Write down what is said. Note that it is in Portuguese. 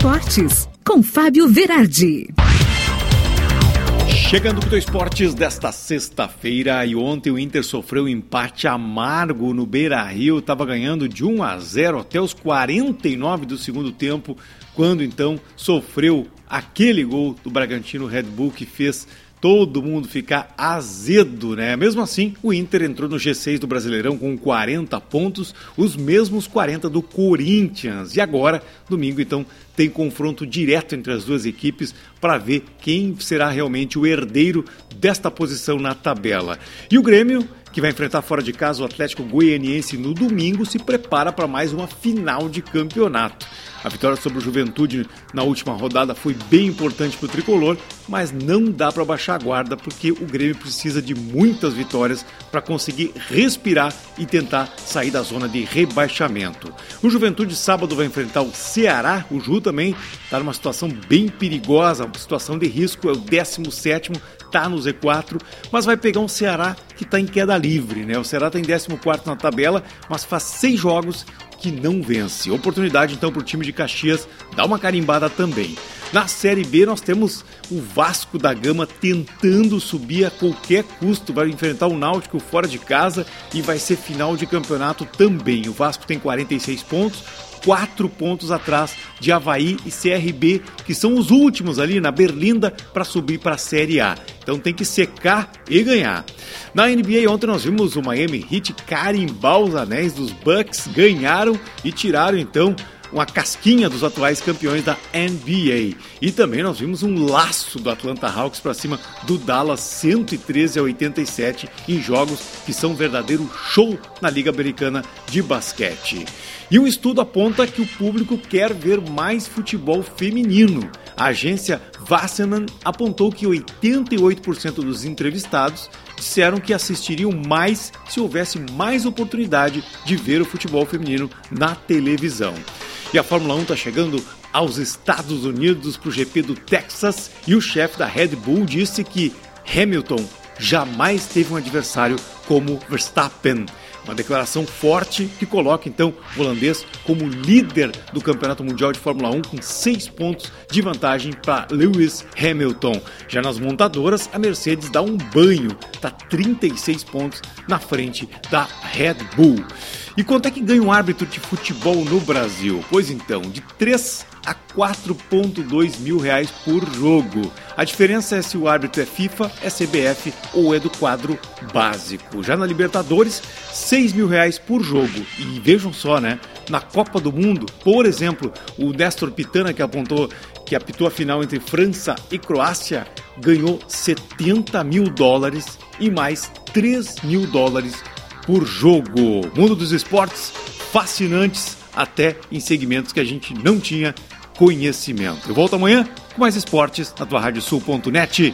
Esportes, com Fábio Verardi. Chegando com o Esportes desta sexta-feira e ontem o Inter sofreu um empate amargo no Beira-Rio, estava ganhando de 1 a 0 até os 49 do segundo tempo, quando então sofreu aquele gol do Bragantino Red Bull que fez todo mundo ficar azedo, né? Mesmo assim, o Inter entrou no G6 do Brasileirão com 40 pontos, os mesmos 40 do Corinthians. E agora, domingo, então, tem confronto direto entre as duas equipes para ver quem será realmente o herdeiro desta posição na tabela. E o Grêmio que vai enfrentar fora de casa o Atlético Goianiense no domingo, se prepara para mais uma final de campeonato. A vitória sobre o Juventude na última rodada foi bem importante para o tricolor, mas não dá para baixar a guarda porque o Grêmio precisa de muitas vitórias para conseguir respirar e tentar sair da zona de rebaixamento. O Juventude sábado vai enfrentar o Ceará, o Ju também está numa situação bem perigosa, uma situação de risco, é o 17 está no Z4, mas vai pegar um Ceará que está em queda livre, né? O Ceará está em 14 na tabela, mas faz seis jogos que não vence. Oportunidade então para o time de Caxias dar uma carimbada também. Na Série B nós temos o Vasco da Gama tentando subir a qualquer custo, vai enfrentar o Náutico fora de casa e vai ser final de campeonato também. O Vasco tem 46 pontos, quatro pontos atrás de Havaí e CRB, que são os últimos ali na Berlinda para subir para a Série A. Então tem que secar e ganhar. Na NBA ontem nós vimos o Miami Heat carimbar os anéis dos Bucks, ganharam e tiraram então uma casquinha dos atuais campeões da NBA. E também nós vimos um laço do Atlanta Hawks para cima do Dallas 113 a 87 em jogos que são um verdadeiro show na Liga Americana de Basquete. E um estudo aponta que o público quer ver mais futebol feminino. A agência Wasserman apontou que 88% dos entrevistados disseram que assistiriam mais se houvesse mais oportunidade de ver o futebol feminino na televisão. E a Fórmula 1 está chegando aos Estados Unidos para o GP do Texas e o chefe da Red Bull disse que Hamilton jamais teve um adversário como Verstappen. Uma declaração forte que coloca então o holandês como líder do Campeonato Mundial de Fórmula 1 com seis pontos de vantagem para Lewis Hamilton. Já nas montadoras, a Mercedes dá um banho, está 36 pontos na frente da Red Bull. E quanto é que ganha um árbitro de futebol no Brasil? Pois então, de 3 a 4,2 mil reais por jogo. A diferença é se o árbitro é FIFA, é CBF ou é do quadro básico. Já na Libertadores, 6 mil reais por jogo. E vejam só, né? Na Copa do Mundo, por exemplo, o Néstor Pitana, que apontou que apitou a final entre França e Croácia, ganhou 70 mil dólares e mais 3 mil dólares por jogo. Mundo dos esportes fascinantes até em segmentos que a gente não tinha conhecimento. Eu volto amanhã com mais esportes na tua radiosul.net.